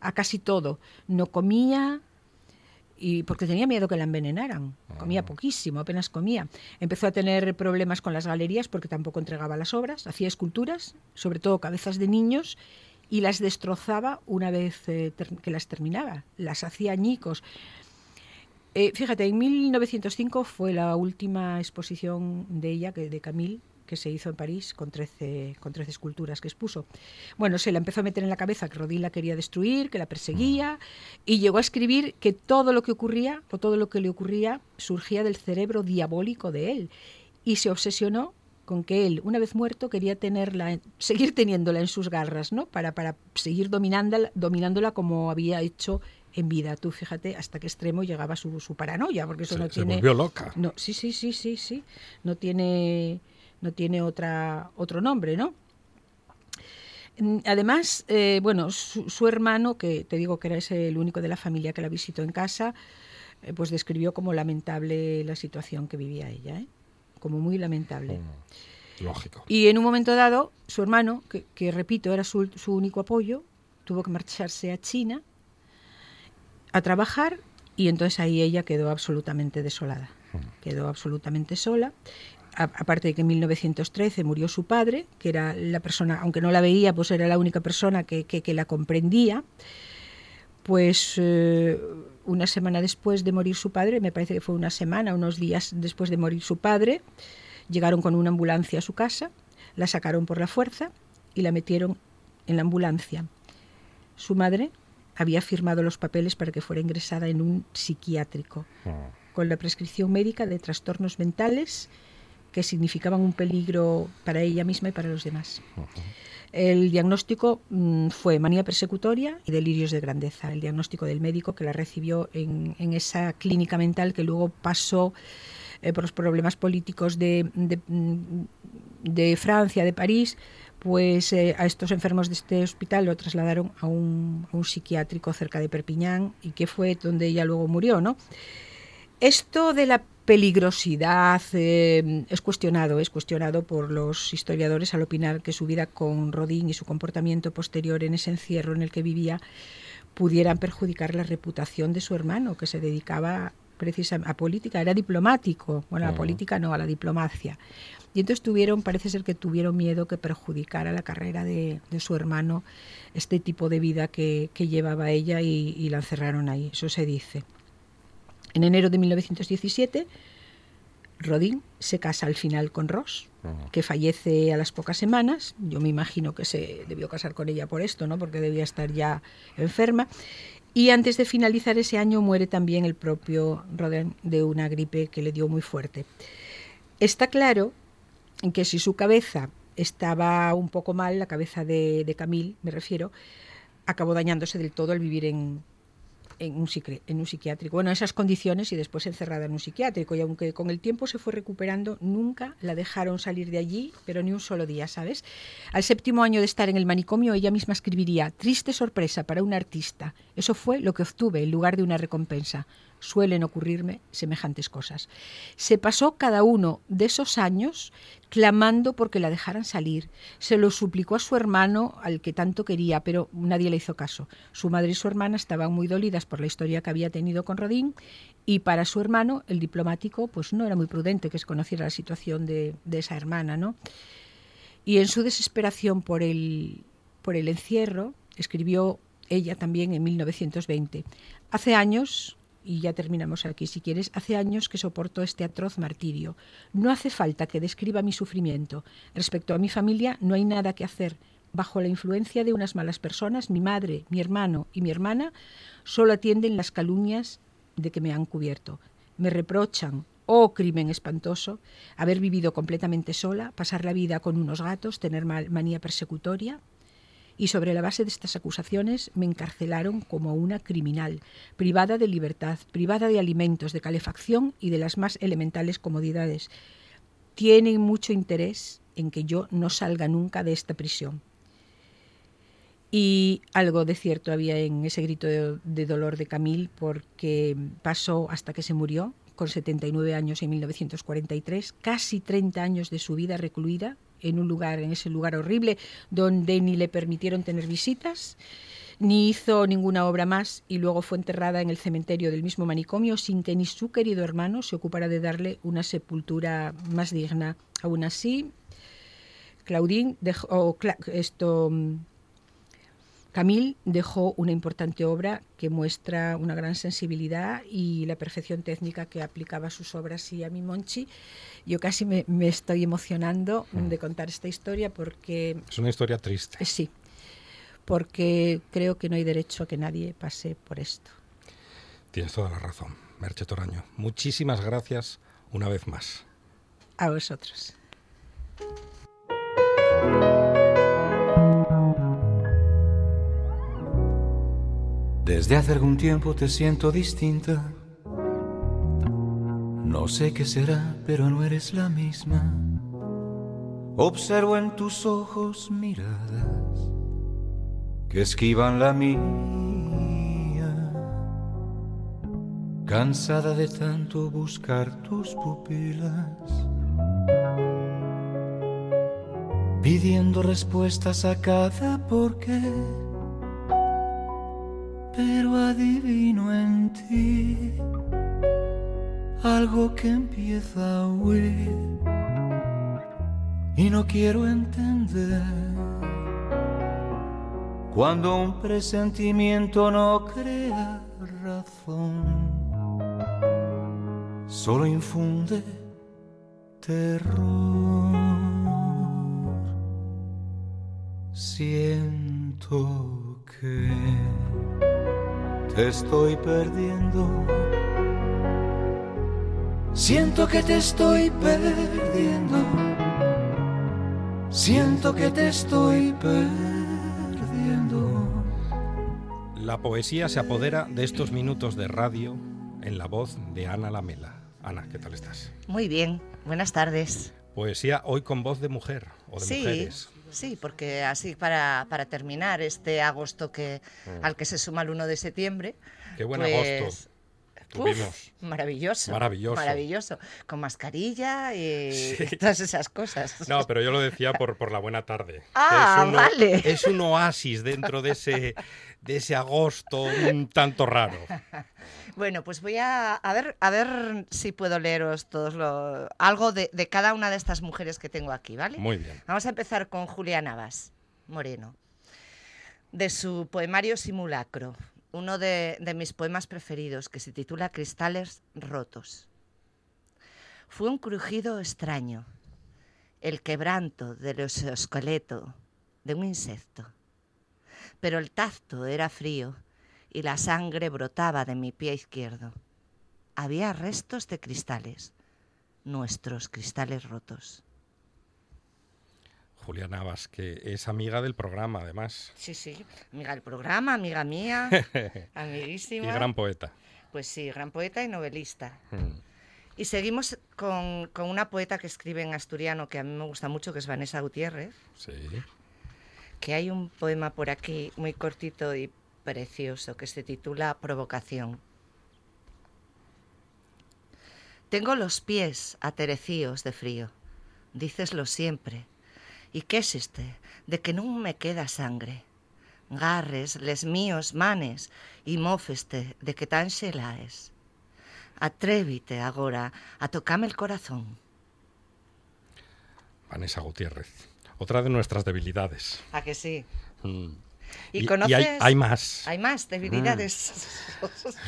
a casi todo. No comía, y porque tenía miedo que la envenenaran. Comía poquísimo, apenas comía. Empezó a tener problemas con las galerías porque tampoco entregaba las obras, hacía esculturas, sobre todo cabezas de niños, y las destrozaba una vez eh, que las terminaba, las hacía añicos. Eh, fíjate, en 1905 fue la última exposición de ella, que, de Camille, que se hizo en París con 13, con 13 esculturas que expuso. Bueno, se la empezó a meter en la cabeza que Rodin la quería destruir, que la perseguía, y llegó a escribir que todo lo que ocurría, o todo lo que le ocurría, surgía del cerebro diabólico de él. Y se obsesionó con que él, una vez muerto, quería tenerla, en- seguir teniéndola en sus garras, ¿no? Para, para seguir dominándola, dominándola como había hecho en vida. Tú fíjate hasta qué extremo llegaba su, su paranoia, porque eso Se, no se tiene... volvió loca. No, sí, sí, sí, sí, sí. No tiene, no tiene otra, otro nombre, ¿no? Mm, Además, eh, bueno, su, su hermano, que te digo que era ese el único de la familia que la visitó en casa, eh, pues describió como lamentable la situación que vivía ella, ¿eh? como muy lamentable. Lógico. Y en un momento dado, su hermano, que, que, repito, era su, su único apoyo, tuvo que marcharse a China a trabajar y entonces ahí ella quedó absolutamente desolada. Quedó absolutamente sola. Aparte de que en 1913 murió su padre, que era la persona, aunque no la veía, pues era la única persona que, que- que la comprendía. Pues eh, una semana después de morir su padre, me parece que fue una semana, unos días después de morir su padre, llegaron con una ambulancia a su casa, la sacaron por la fuerza y la metieron en la ambulancia. Su madre había firmado los papeles para que fuera ingresada en un psiquiátrico con la prescripción médica de trastornos mentales que significaban un peligro para ella misma y para los demás. El diagnóstico mm, fue manía persecutoria y delirios de grandeza, el diagnóstico del médico que la recibió en, en esa clínica mental que luego pasó eh, por los problemas políticos de, de, mm, de Francia, de París, pues eh, a estos enfermos de este hospital lo trasladaron a un, a un psiquiátrico cerca de Perpiñán y que fue donde ella luego murió, ¿no? Esto de la peligrosidad eh, es cuestionado, es cuestionado por los historiadores al opinar que su vida con Rodin y su comportamiento posterior en ese encierro en el que vivía pudieran perjudicar la reputación de su hermano, que se dedicaba precisamente a política, era diplomático, bueno, a la política no, a la diplomacia. Y entonces tuvieron, parece ser que tuvieron miedo que perjudicara la carrera de, de su hermano este tipo de vida que, que llevaba ella y, y la encerraron ahí, eso se dice. En enero de 1917, Rodin se casa al final con Ross, que fallece a las pocas semanas. Yo me imagino que se debió casar con ella por esto, ¿no? Porque debía estar ya enferma. Y antes de finalizar ese año muere también el propio Rodin de una gripe que le dio muy fuerte. Está claro que si su cabeza estaba un poco mal, la cabeza de, de Camille, me refiero, acabó dañándose del todo al vivir en, en un, en un psiquiátrico. Bueno, esas condiciones y después encerrada en un psiquiátrico. Y aunque con el tiempo se fue recuperando, nunca la dejaron salir de allí, pero ni un solo día, ¿sabes? Al séptimo año de estar en el manicomio, ella misma escribiría, triste sorpresa para un artista. Eso fue lo que obtuve en lugar de una recompensa. Suelen ocurrirme semejantes cosas. Se pasó cada uno de esos años clamando porque la dejaran salir. Se lo suplicó a su hermano, al que tanto quería, pero nadie le hizo caso. Su madre y su hermana estaban muy dolidas por la historia que había tenido con Rodin y para su hermano, el diplomático, pues no era muy prudente que se conociera la situación de, de esa hermana, ¿no? Y en su desesperación por el, por el encierro, escribió ella también en 1920. Hace años, y ya terminamos aquí si quieres, hace años que soporto este atroz martirio. No hace falta que describa mi sufrimiento. Respecto a mi familia, no hay nada que hacer. Bajo la influencia de unas malas personas, mi madre, mi hermano y mi hermana solo atienden las calumnias de que me han cubierto. Me reprochan, oh crimen espantoso, haber vivido completamente sola, pasar la vida con unos gatos, tener manía persecutoria. Y sobre la base de estas acusaciones me encarcelaron como una criminal, privada de libertad, privada de alimentos, de calefacción y de las más elementales comodidades. Tienen mucho interés en que yo no salga nunca de esta prisión. Y algo de cierto había en ese grito de, dolor de Camille porque pasó hasta que se murió, con 79 años en 1943, casi 30 años de su vida recluida en un lugar, en ese lugar horrible, donde ni le permitieron tener visitas, ni hizo ninguna obra más y luego fue enterrada en el cementerio del mismo manicomio sin que ni su querido hermano se ocupara de darle una sepultura más digna. Aún así, Claudine dejó o Cla- esto mm, Camille dejó una importante obra que muestra una gran sensibilidad y la perfección técnica que aplicaba a sus obras. Y a mí, Monchi, yo casi me, me estoy emocionando de contar esta historia porque Es una historia triste. eh, sí, porque creo que no hay derecho a que nadie pase por esto. Tienes toda la razón, Merche Toraño. Muchísimas gracias una vez más. A vosotros. Desde hace algún tiempo te siento distinta. No sé qué será, pero no eres la misma. Observo en tus ojos miradas que esquivan la mía. Cansada de tanto buscar tus pupilas. Pidiendo respuestas a cada por qué pero adivino en ti algo que empieza a huir y no quiero entender cuando un presentimiento no crea razón, solo infunde terror. Siento que estoy perdiendo. Siento que te estoy perdiendo. Siento que te estoy perdiendo. La poesía se apodera de estos minutos de radio en la voz de Ana Lamela. Ana, ¿qué tal estás? Muy bien, buenas tardes. Poesía hoy con voz de mujer o de sí, mujeres. Sí, porque así para, para terminar este agosto que, Mm. al que se suma el 1 de septiembre. Qué buen pues, agosto tuvimos. uf, maravilloso. Maravilloso. Maravilloso. Con mascarilla y Sí. todas esas cosas. No, pero yo lo decía por, por la buena tarde. Ah, es un, vale. Es un oasis dentro de ese, de ese agosto un tanto raro. Bueno, pues voy a, a ver a ver si puedo leeros todos lo, algo de, de cada una de estas mujeres que tengo aquí, ¿vale? Muy bien. Vamos a empezar con Julia Navas, Moreno, de su poemario Simulacro, uno de, mis poemas preferidos, que se titula Cristales Rotos. Fue un crujido extraño, el quebranto del esqueleto de un insecto, pero el tacto era frío y la sangre brotaba de mi pie izquierdo. Había restos de cristales, nuestros cristales rotos. Julia Navas, que es amiga del programa, además. Sí, sí, amiga del programa, amiga mía, y amiguísima. gran poeta. Pues sí, gran poeta y novelista. Mm. Y seguimos con, con una poeta que escribe en asturiano que a mí me gusta mucho, que es Vanessa Gutiérrez, Sí. que hay un poema por aquí muy cortito y precioso que se titula Provocación. Tengo los pies aterecíos de frío, díceslo siempre. ¿Y qué es este? De que non me queda sangre. Garres les míos manes y mófeste de que tan xelaes. Atrévite agora a tocame el corazón. Vanessa Gutiérrez. Otra de nuestras debilidades. ¿A que sí? Mm. ¿Y, hay, conoces? hay más. Hay más debilidades.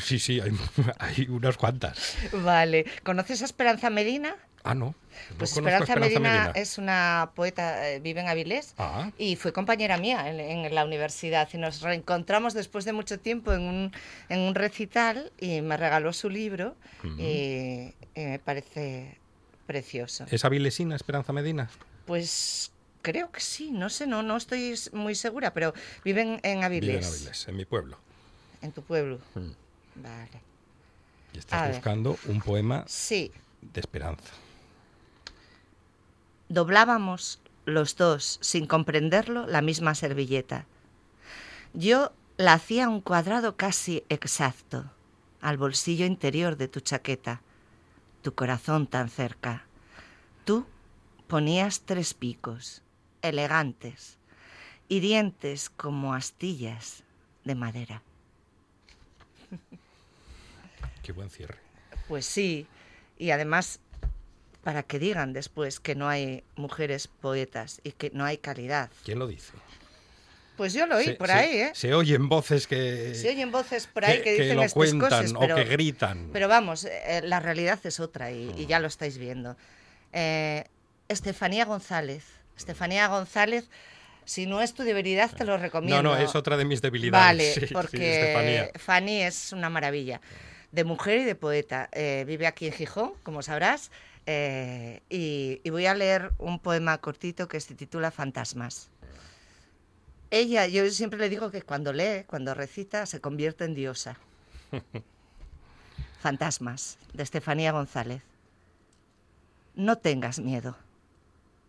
Sí, sí, hay, hay unas cuantas. vale. ¿Conoces a Esperanza Medina? Ah, no. no Pues Esperanza, Medina, es una poeta, eh, vive en Avilés Ah, y fue compañera mía en, en la universidad. Y nos reencontramos después de mucho tiempo en un, en un recital y me regaló su libro y, y me parece precioso. ¿es avilesina Esperanza Medina? Pues creo que sí, no sé, no, no estoy muy segura, pero viven en Avilés, Vive en Avilés, en mi pueblo. en tu pueblo. Mm. Vale. Y A estás ver. buscando un poema Sí, de esperanza. Doblábamos los dos, sin comprenderlo, la misma servilleta. Yo la hacía un cuadrado casi exacto, al bolsillo interior de tu chaqueta, tu corazón tan cerca. Tú ponías tres picos, elegantes, hirientes como astillas de madera. Qué buen cierre. Pues sí, y además para que digan después que no hay mujeres poetas y que no hay calidad. ¿Quién lo dice? Pues yo lo oí Se- por se- ahí, ¿eh? Se oyen voces que, Se oyen voces por ahí que, que dicen lo estas cuentan cosas, o pero, que gritan. pero vamos, eh, la realidad es otra y, y ya lo estáis viendo. Eh, Estefanía González. Estefanía González, si no es tu debilidad, te lo no, recomiendo. no, es otra de mis debilidades. Vale, sí, sí, porque. Fanny es una maravilla. De mujer y de poeta. Eh, vive aquí en Gijón, como sabrás. Eh, y, y voy a leer un poema cortito que se titula Fantasmas. Ella, yo siempre le digo que cuando lee, cuando recita, se convierte en diosa. Fantasmas, de Estefanía González. No tengas miedo.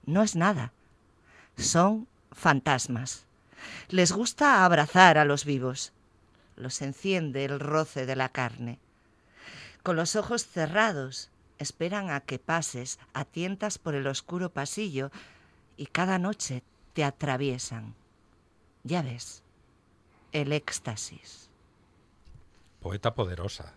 No es nada. Son fantasmas. Les gusta abrazar a los vivos. Los enciende el roce de la carne. Con los ojos cerrados esperan a que pases a tientas por el oscuro pasillo y cada noche te atraviesan. Ya ves, el éxtasis. Poeta poderosa,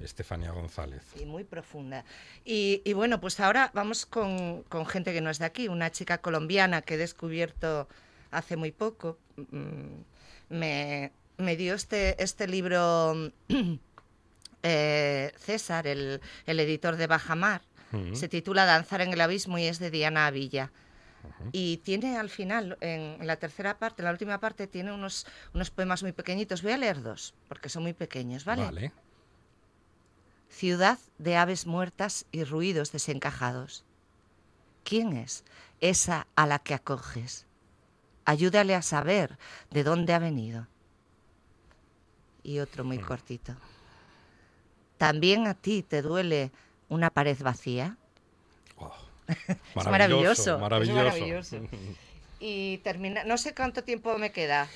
Estefanía González. Y muy profunda. Y, y bueno, pues ahora vamos con, con gente que no es de aquí, una chica colombiana que he descubierto hace muy poco. Mm, Me, me dio este, este libro eh, César, el, el editor de Bajamar. Se titula Danzar en el abismo y es de Diana Avilla. Y tiene al final, en, la tercera parte, en la última parte, tiene unos, unos poemas muy pequeñitos. Voy a leer dos, porque son muy pequeños, ¿vale? Vale. Ciudad de aves muertas y ruidos desencajados. ¿Quién es esa a la que acoges? Ayúdale a saber de dónde ha venido. Y otro muy cortito. ¿También a ti te duele una pared vacía? Wow. Es maravilloso. es Maravilloso. maravilloso. Y termina, no sé cuánto tiempo me queda.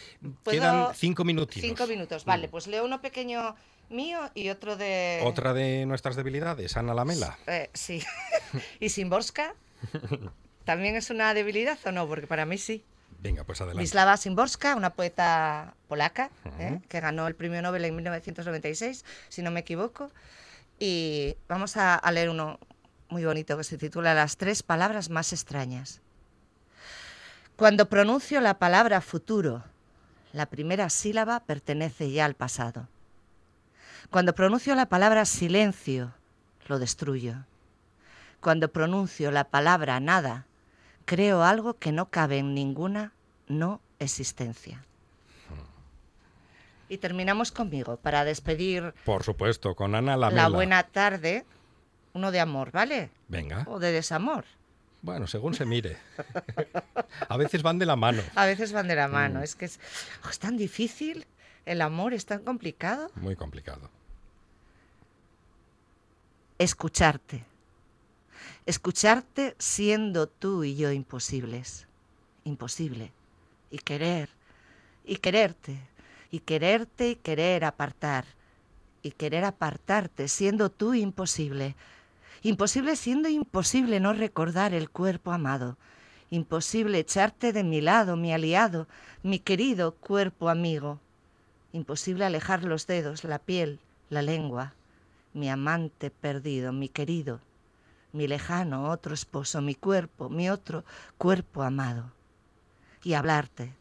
¿Puedo- Quedan cinco minutinos. Cinco minutos, vale, pues leo uno pequeño mío y otro de... Otra de nuestras debilidades, Ana Lamela. Eh, sí. ¿Y Simborska? ¿También es una debilidad o no? Porque para mí sí. Venga, pues adelante. Wisława Szymborska, una poeta polaca, ¿eh? que ganó el premio Nobel en 1996, si no me equivoco. Y vamos a, a leer uno muy bonito que se titula Las tres palabras más extrañas. Cuando pronuncio la palabra futuro, la primera sílaba pertenece ya al pasado. Cuando pronuncio la palabra silencio, lo destruyo. Cuando pronuncio la palabra nada, creo algo que no cabe en ninguna no existencia. Y terminamos conmigo para despedir Por supuesto, con Ana Lamela. la buena tarde, uno de amor, ¿vale? Venga. O de desamor. Bueno, según se mire. A veces van de la mano. A veces van de la mano. Mm. Es que es, oh, es tan difícil, el amor es tan complicado. Muy complicado. Escucharte. Escucharte siendo tú y yo imposibles. Imposible. Y querer. Y quererte. Y quererte y querer apartar. Y querer apartarte siendo tú imposible. Imposible siendo imposible no recordar el cuerpo amado. Imposible echarte de mi lado, mi aliado, mi querido cuerpo amigo. Imposible alejar los dedos, la piel, la lengua, mi amante perdido, mi querido, mi lejano otro esposo, mi cuerpo, mi otro cuerpo amado. Y hablarte,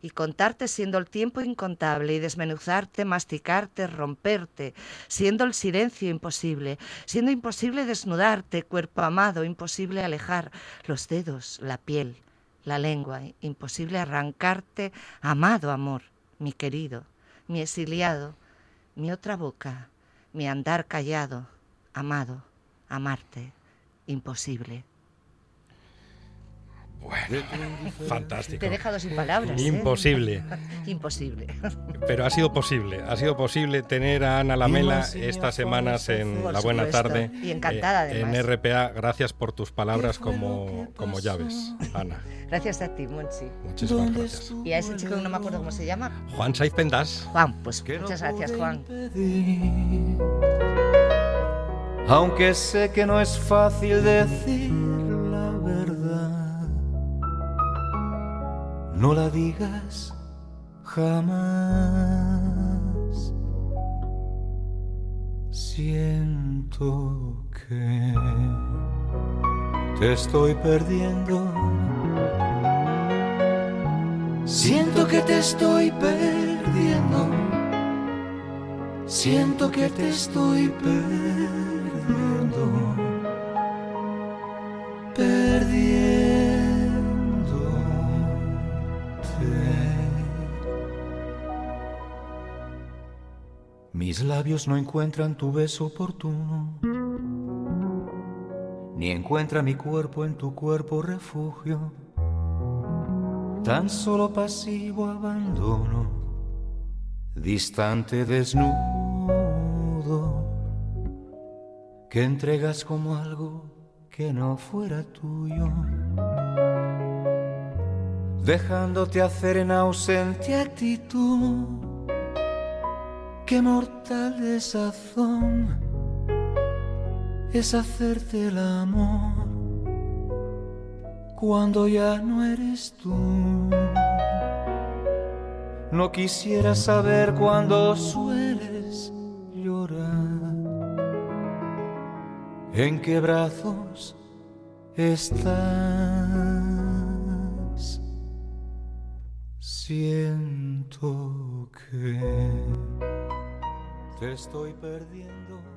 y contarte siendo el tiempo incontable, y desmenuzarte, masticarte, romperte, siendo el silencio imposible, siendo imposible desnudarte, cuerpo amado, imposible alejar los dedos, la piel, la lengua, imposible arrancarte, amado amor, mi querido, mi exiliado, mi otra boca, mi andar callado, amado, amarte, imposible. Bueno, fantástico. Te he dejado sin palabras. ¿eh? Imposible. Imposible. Pero ha sido posible, ha sido posible tener a Ana Lamela estas semanas en La Buena. Tarde. Y encantada, eh. En RPA, gracias por tus palabras como, como llaves, Ana. Gracias a ti, Monchi. Muchísimas gracias. Y a ese chico que no me acuerdo cómo se llama. Juan Saiz Pendas. Juan, pues muchas gracias, Juan. Aunque sé que no es fácil decir la verdad, no la digas jamás. Siento que te estoy perdiendo. Siento que te estoy perdiendo. Siento que te estoy perdiendo. Mis labios no encuentran tu beso oportuno, ni encuentra mi cuerpo en tu cuerpo refugio, tan solo pasivo abandono, distante desnudo, que entregas como algo que no fuera tuyo, dejándote hacer en ausente actitud Qué mortal desazón es hacerte el amor cuando ya no eres tú. No quisiera saber cuándo sueles llorar, en qué brazos estás. Siento que te estoy perdiendo.